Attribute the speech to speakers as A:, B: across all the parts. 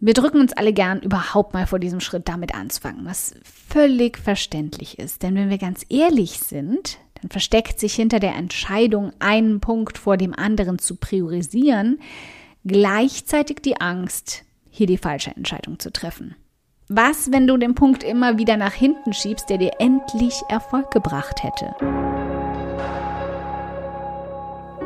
A: Wir drücken uns alle gern überhaupt mal vor diesem Schritt damit anzufangen, was völlig verständlich ist. Denn wenn wir ganz ehrlich sind, dann versteckt sich hinter der Entscheidung, einen Punkt vor dem anderen zu priorisieren, gleichzeitig die Angst, hier die falsche Entscheidung zu treffen. Was, wenn du den Punkt immer wieder nach hinten schiebst, der dir endlich Erfolg gebracht hätte?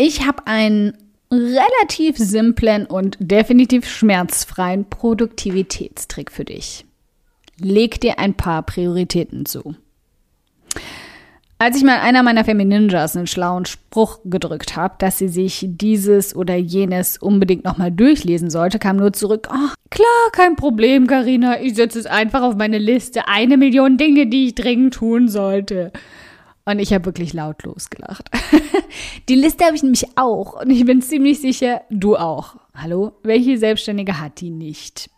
A: ich habe einen relativ simplen und definitiv schmerzfreien Produktivitätstrick für dich. Leg dir ein paar Prioritäten zu. Als ich mal einer meiner Femininjas einen schlauen Spruch gedrückt habe, dass sie sich dieses oder jenes unbedingt nochmal durchlesen sollte, kam nur zurück, oh, klar, kein Problem, Karina, ich setze es einfach auf meine Liste, eine Million Dinge, die ich dringend tun sollte. Und ich habe wirklich laut losgelacht. Die Liste habe ich nämlich auch und ich bin ziemlich sicher, du auch. Hallo? Welche Selbstständige hat die nicht?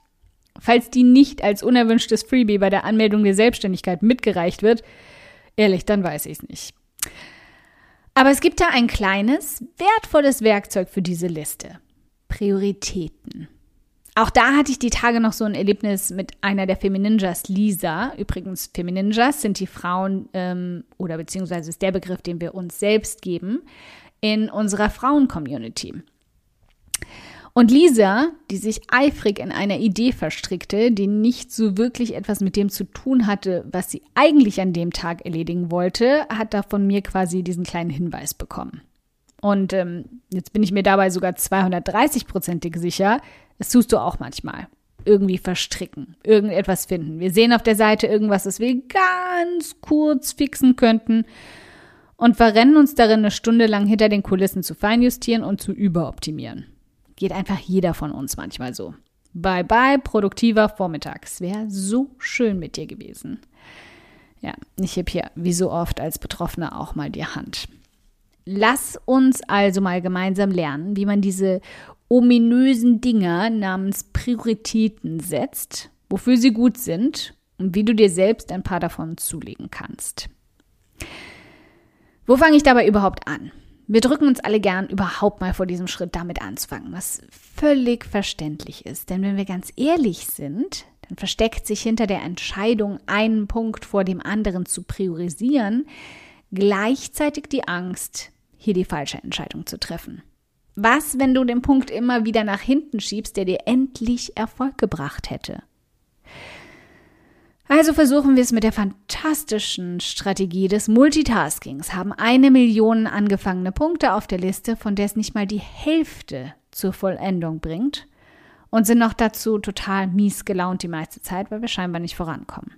A: Falls die nicht als unerwünschtes Freebie bei der Anmeldung der Selbstständigkeit mitgereicht wird, ehrlich, dann weiß ich es nicht. Aber es gibt da ein kleines, wertvolles Werkzeug für diese Liste. Prioritäten. Auch da hatte ich die Tage noch so ein Erlebnis mit einer der Femininjas, Lisa. Übrigens, Femininjas sind die Frauen ähm, oder beziehungsweise ist der Begriff, den wir uns selbst geben in unserer Frauen-Community. Und Lisa, die sich eifrig in einer Idee verstrickte, die nicht so wirklich etwas mit dem zu tun hatte, was sie eigentlich an dem Tag erledigen wollte, hat da von mir quasi diesen kleinen Hinweis bekommen. Und ähm, jetzt bin ich mir dabei sogar 230-prozentig sicher, das tust du auch manchmal. Irgendwie verstricken, irgendetwas finden. Wir sehen auf der Seite irgendwas, das wir ganz kurz fixen könnten und verrennen uns darin, eine Stunde lang hinter den Kulissen zu feinjustieren und zu überoptimieren. Geht einfach jeder von uns manchmal so. Bye bye, produktiver Vormittag. Es wäre so schön mit dir gewesen. Ja, ich heb hier wie so oft als Betroffener auch mal die Hand. Lass uns also mal gemeinsam lernen, wie man diese ominösen Dinger namens Prioritäten setzt, wofür sie gut sind und wie du dir selbst ein paar davon zulegen kannst. Wo fange ich dabei überhaupt an? Wir drücken uns alle gern überhaupt mal vor diesem Schritt damit anzufangen, was völlig verständlich ist. Denn wenn wir ganz ehrlich sind, dann versteckt sich hinter der Entscheidung, einen Punkt vor dem anderen zu priorisieren, gleichzeitig die Angst, hier die falsche Entscheidung zu treffen. Was, wenn du den Punkt immer wieder nach hinten schiebst, der dir endlich Erfolg gebracht hätte? Also versuchen wir es mit der fantastischen Strategie des Multitaskings, haben eine Million angefangene Punkte auf der Liste, von der es nicht mal die Hälfte zur Vollendung bringt und sind noch dazu total mies gelaunt die meiste Zeit, weil wir scheinbar nicht vorankommen.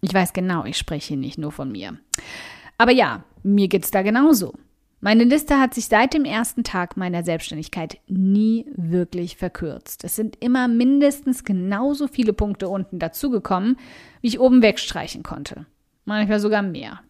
A: Ich weiß genau, ich spreche nicht nur von mir. Aber ja, mir geht's da genauso. Meine Liste hat sich seit dem ersten Tag meiner Selbstständigkeit nie wirklich verkürzt. Es sind immer mindestens genauso viele Punkte unten dazugekommen, wie ich oben wegstreichen konnte. Manchmal sogar mehr.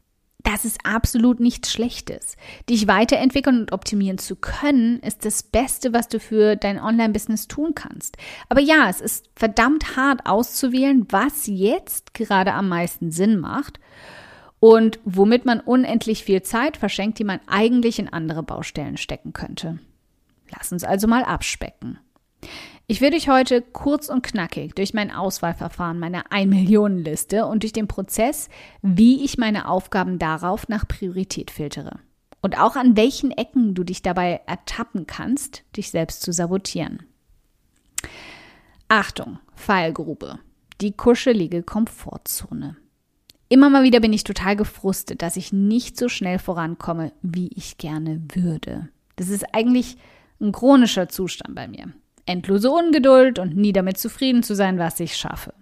A: Das ist absolut nichts Schlechtes. Dich weiterentwickeln und optimieren zu können, ist das Beste, was du für dein Online-Business tun kannst. Aber ja, es ist verdammt hart auszuwählen, was jetzt gerade am meisten Sinn macht und womit man unendlich viel Zeit verschenkt, die man eigentlich in andere Baustellen stecken könnte. Lass uns also mal abspecken. Ich will dich heute kurz und knackig durch mein Auswahlverfahren meiner 1 Millionen Liste und durch den Prozess, wie ich meine Aufgaben darauf nach Priorität filtere. Und auch an welchen Ecken du dich dabei ertappen kannst, dich selbst zu sabotieren. Achtung, Fallgrube. Die kuschelige Komfortzone. Immer mal wieder bin ich total gefrustet, dass ich nicht so schnell vorankomme, wie ich gerne würde. Das ist eigentlich ein chronischer Zustand bei mir. Endlose Ungeduld und nie damit zufrieden zu sein, was ich schaffe.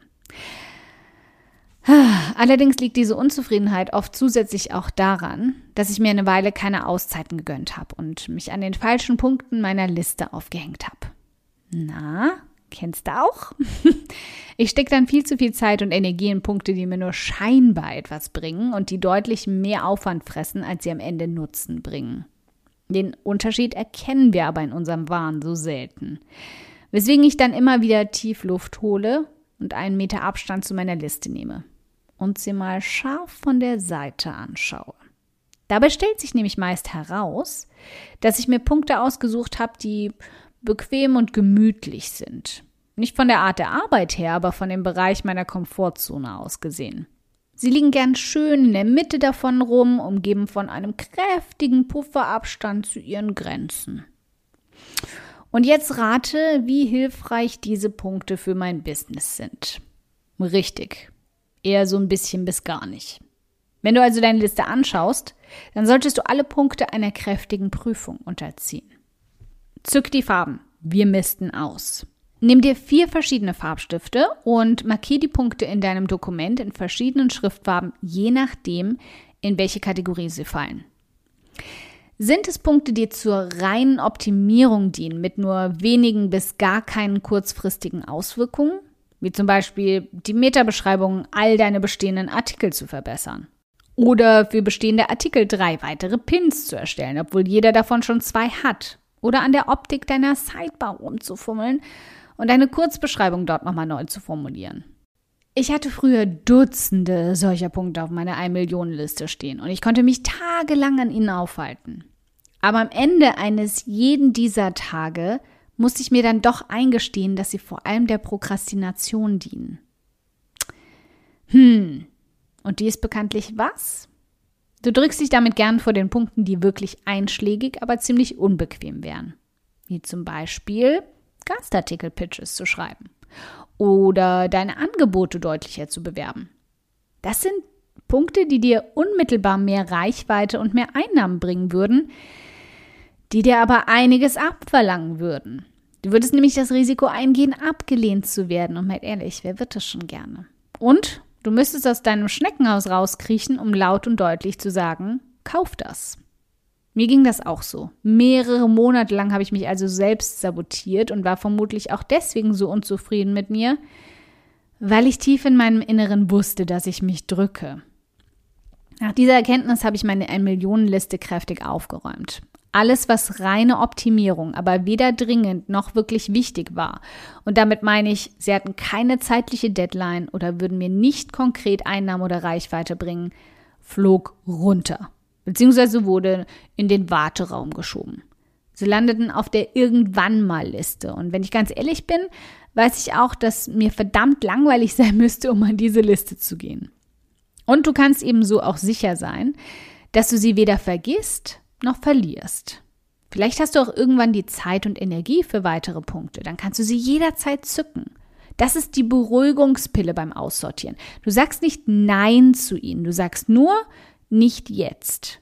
A: Allerdings liegt diese Unzufriedenheit oft zusätzlich auch daran, dass ich mir eine Weile keine Auszeiten gegönnt habe und mich an den falschen Punkten meiner Liste aufgehängt habe. Na, kennst du auch? Ich stecke dann viel zu viel Zeit und Energie in Punkte, die mir nur scheinbar etwas bringen und die deutlich mehr Aufwand fressen, als sie am Ende Nutzen bringen. Den Unterschied erkennen wir aber in unserem Wahn so selten. Weswegen ich dann immer wieder tief Luft hole und einen Meter Abstand zu meiner Liste nehme und sie mal scharf von der Seite anschaue. Dabei stellt sich nämlich meist heraus, dass ich mir Punkte ausgesucht habe, die bequem und gemütlich sind. Nicht von der Art der Arbeit her, aber von dem Bereich meiner Komfortzone aus gesehen. Sie liegen gern schön in der Mitte davon rum, umgeben von einem kräftigen Pufferabstand zu ihren Grenzen. Und jetzt rate, wie hilfreich diese Punkte für mein Business sind. Richtig, eher so ein bisschen bis gar nicht. Wenn du also deine Liste anschaust, dann solltest du alle Punkte einer kräftigen Prüfung unterziehen. Zück die Farben. Wir missten aus. Nimm dir vier verschiedene Farbstifte und markier die Punkte in deinem Dokument in verschiedenen Schriftfarben, je nachdem, in welche Kategorie sie fallen. Sind es Punkte, die zur reinen Optimierung dienen, mit nur wenigen bis gar keinen kurzfristigen Auswirkungen? wie zum Beispiel die Metabeschreibung all deine bestehenden Artikel zu verbessern. Oder für bestehende Artikel drei weitere Pins zu erstellen, obwohl jeder davon schon zwei hat. Oder an der Optik deiner Sidebar rumzufummeln und eine Kurzbeschreibung dort nochmal neu zu formulieren. Ich hatte früher Dutzende solcher Punkte auf meiner 1-Millionen-Liste stehen und ich konnte mich tagelang an ihnen aufhalten. Aber am Ende eines jeden dieser Tage musste ich mir dann doch eingestehen, dass sie vor allem der Prokrastination dienen. Hm, und die ist bekanntlich was? Du drückst dich damit gern vor den Punkten, die wirklich einschlägig, aber ziemlich unbequem wären. Wie zum Beispiel Gastartikel-Pitches zu schreiben oder deine Angebote deutlicher zu bewerben. Das sind Punkte, die dir unmittelbar mehr Reichweite und mehr Einnahmen bringen würden, die dir aber einiges abverlangen würden. Du würdest nämlich das Risiko eingehen, abgelehnt zu werden. Und mal ehrlich, wer wird das schon gerne? Und du müsstest aus deinem Schneckenhaus rauskriechen, um laut und deutlich zu sagen, kauf das. Mir ging das auch so. Mehrere Monate lang habe ich mich also selbst sabotiert und war vermutlich auch deswegen so unzufrieden mit mir, weil ich tief in meinem Inneren wusste, dass ich mich drücke. Nach dieser Erkenntnis habe ich meine Ein-Millionen-Liste kräftig aufgeräumt. Alles, was reine Optimierung, aber weder dringend noch wirklich wichtig war. Und damit meine ich, sie hatten keine zeitliche Deadline oder würden mir nicht konkret Einnahmen oder Reichweite bringen, flog runter. Beziehungsweise wurde in den Warteraum geschoben. Sie landeten auf der Irgendwann mal Liste. Und wenn ich ganz ehrlich bin, weiß ich auch, dass mir verdammt langweilig sein müsste, um an diese Liste zu gehen. Und du kannst ebenso auch sicher sein, dass du sie weder vergisst noch verlierst. Vielleicht hast du auch irgendwann die Zeit und Energie für weitere Punkte. Dann kannst du sie jederzeit zücken. Das ist die Beruhigungspille beim Aussortieren. Du sagst nicht Nein zu ihnen, du sagst nur nicht jetzt.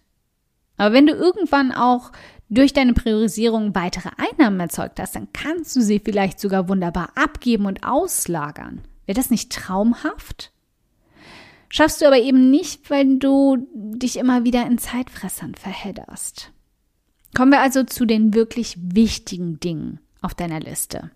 A: Aber wenn du irgendwann auch durch deine Priorisierung weitere Einnahmen erzeugt hast, dann kannst du sie vielleicht sogar wunderbar abgeben und auslagern. Wäre das nicht traumhaft? Schaffst du aber eben nicht, weil du dich immer wieder in Zeitfressern verhedderst. Kommen wir also zu den wirklich wichtigen Dingen auf deiner Liste.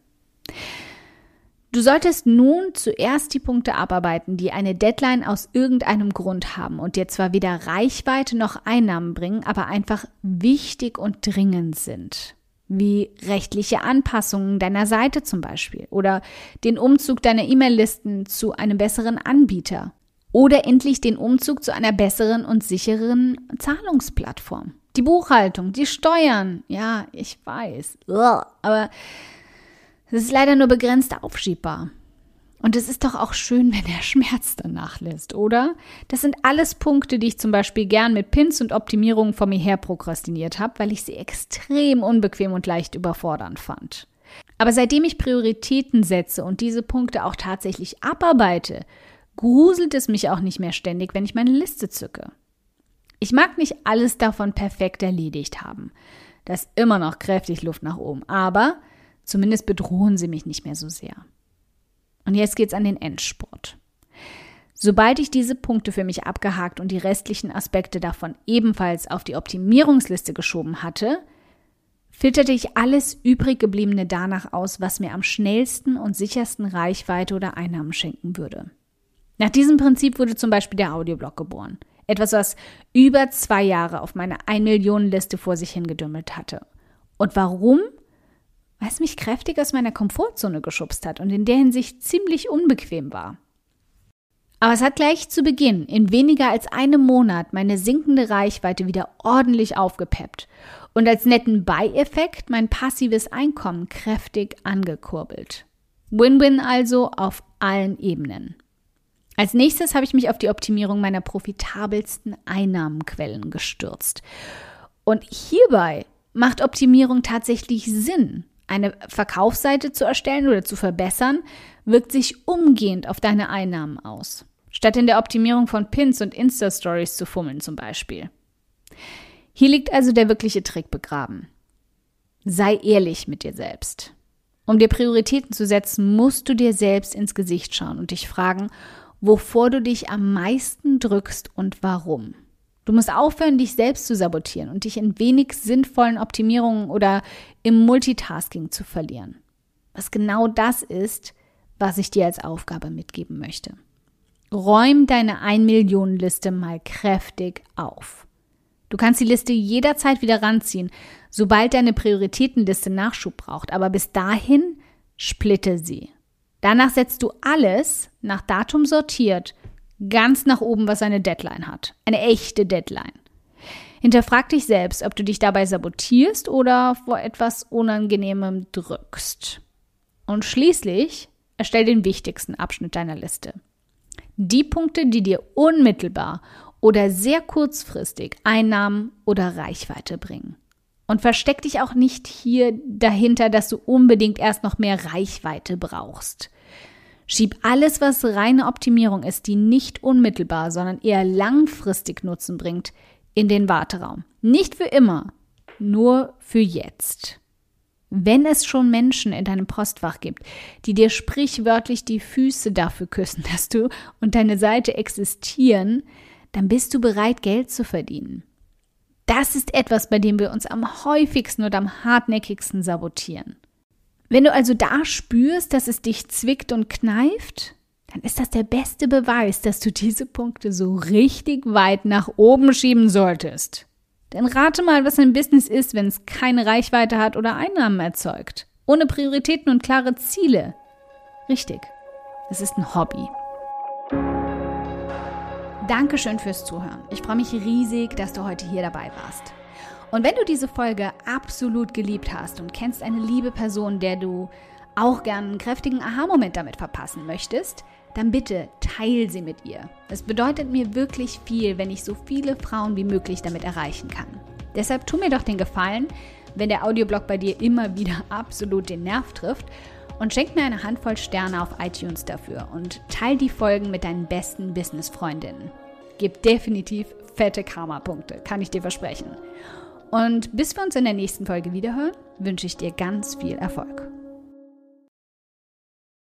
A: Du solltest nun zuerst die Punkte abarbeiten, die eine Deadline aus irgendeinem Grund haben und dir zwar weder Reichweite noch Einnahmen bringen, aber einfach wichtig und dringend sind. Wie rechtliche Anpassungen deiner Seite zum Beispiel oder den Umzug deiner E-Mail-Listen zu einem besseren Anbieter oder endlich den Umzug zu einer besseren und sicheren Zahlungsplattform. Die Buchhaltung, die Steuern, ja, ich weiß, aber es ist leider nur begrenzt aufschiebbar. Und es ist doch auch schön, wenn der Schmerz danach lässt, oder? Das sind alles Punkte, die ich zum Beispiel gern mit Pins und Optimierungen vor mir her prokrastiniert habe, weil ich sie extrem unbequem und leicht überfordernd fand. Aber seitdem ich Prioritäten setze und diese Punkte auch tatsächlich abarbeite, gruselt es mich auch nicht mehr ständig, wenn ich meine Liste zücke. Ich mag nicht alles davon perfekt erledigt haben. Da ist immer noch kräftig Luft nach oben, aber zumindest bedrohen sie mich nicht mehr so sehr. Und jetzt geht's an den Endspurt. Sobald ich diese Punkte für mich abgehakt und die restlichen Aspekte davon ebenfalls auf die Optimierungsliste geschoben hatte, filterte ich alles übrig gebliebene danach aus, was mir am schnellsten und sichersten Reichweite oder Einnahmen schenken würde. Nach diesem Prinzip wurde zum Beispiel der Audioblog geboren. Etwas, was über zwei Jahre auf meiner 1 Millionen Liste vor sich hingedümmelt hatte. Und warum? Weil es mich kräftig aus meiner Komfortzone geschubst hat und in der Hinsicht ziemlich unbequem war. Aber es hat gleich zu Beginn in weniger als einem Monat meine sinkende Reichweite wieder ordentlich aufgepeppt und als netten Beieffekt mein passives Einkommen kräftig angekurbelt. Win-win also auf allen Ebenen. Als nächstes habe ich mich auf die Optimierung meiner profitabelsten Einnahmenquellen gestürzt. Und hierbei macht Optimierung tatsächlich Sinn. Eine Verkaufsseite zu erstellen oder zu verbessern, wirkt sich umgehend auf deine Einnahmen aus. Statt in der Optimierung von Pins und Insta-Stories zu fummeln zum Beispiel. Hier liegt also der wirkliche Trick begraben. Sei ehrlich mit dir selbst. Um dir Prioritäten zu setzen, musst du dir selbst ins Gesicht schauen und dich fragen, wovor du dich am meisten drückst und warum. Du musst aufhören, dich selbst zu sabotieren und dich in wenig sinnvollen Optimierungen oder im Multitasking zu verlieren. Was genau das ist, was ich dir als Aufgabe mitgeben möchte. Räum deine 1 Millionen Liste mal kräftig auf. Du kannst die Liste jederzeit wieder ranziehen, sobald deine Prioritätenliste Nachschub braucht, aber bis dahin splitte sie. Danach setzt du alles nach Datum sortiert ganz nach oben, was eine Deadline hat. Eine echte Deadline. Hinterfrag dich selbst, ob du dich dabei sabotierst oder vor etwas Unangenehmem drückst. Und schließlich erstell den wichtigsten Abschnitt deiner Liste. Die Punkte, die dir unmittelbar oder sehr kurzfristig Einnahmen oder Reichweite bringen. Und versteck dich auch nicht hier dahinter, dass du unbedingt erst noch mehr Reichweite brauchst. Schieb alles, was reine Optimierung ist, die nicht unmittelbar, sondern eher langfristig Nutzen bringt, in den Warteraum. Nicht für immer, nur für jetzt. Wenn es schon Menschen in deinem Postfach gibt, die dir sprichwörtlich die Füße dafür küssen, dass du und deine Seite existieren, dann bist du bereit, Geld zu verdienen. Das ist etwas, bei dem wir uns am häufigsten und am hartnäckigsten sabotieren. Wenn du also da spürst, dass es dich zwickt und kneift, dann ist das der beste Beweis, dass du diese Punkte so richtig weit nach oben schieben solltest. Denn rate mal, was ein Business ist, wenn es keine Reichweite hat oder Einnahmen erzeugt. Ohne Prioritäten und klare Ziele. Richtig, es ist ein Hobby. Dankeschön fürs Zuhören. Ich freue mich riesig, dass du heute hier dabei warst. Und wenn du diese Folge absolut geliebt hast und kennst eine liebe Person, der du auch gern einen kräftigen Aha-Moment damit verpassen möchtest, dann bitte teil sie mit ihr. Es bedeutet mir wirklich viel, wenn ich so viele Frauen wie möglich damit erreichen kann. Deshalb tu mir doch den Gefallen, wenn der Audioblog bei dir immer wieder absolut den Nerv trifft und schenk mir eine Handvoll Sterne auf iTunes dafür und teil die Folgen mit deinen besten Business-Freundinnen. Gib definitiv fette Karma-Punkte, kann ich dir versprechen. Und bis wir uns in der nächsten Folge wiederhören, wünsche ich dir ganz viel Erfolg.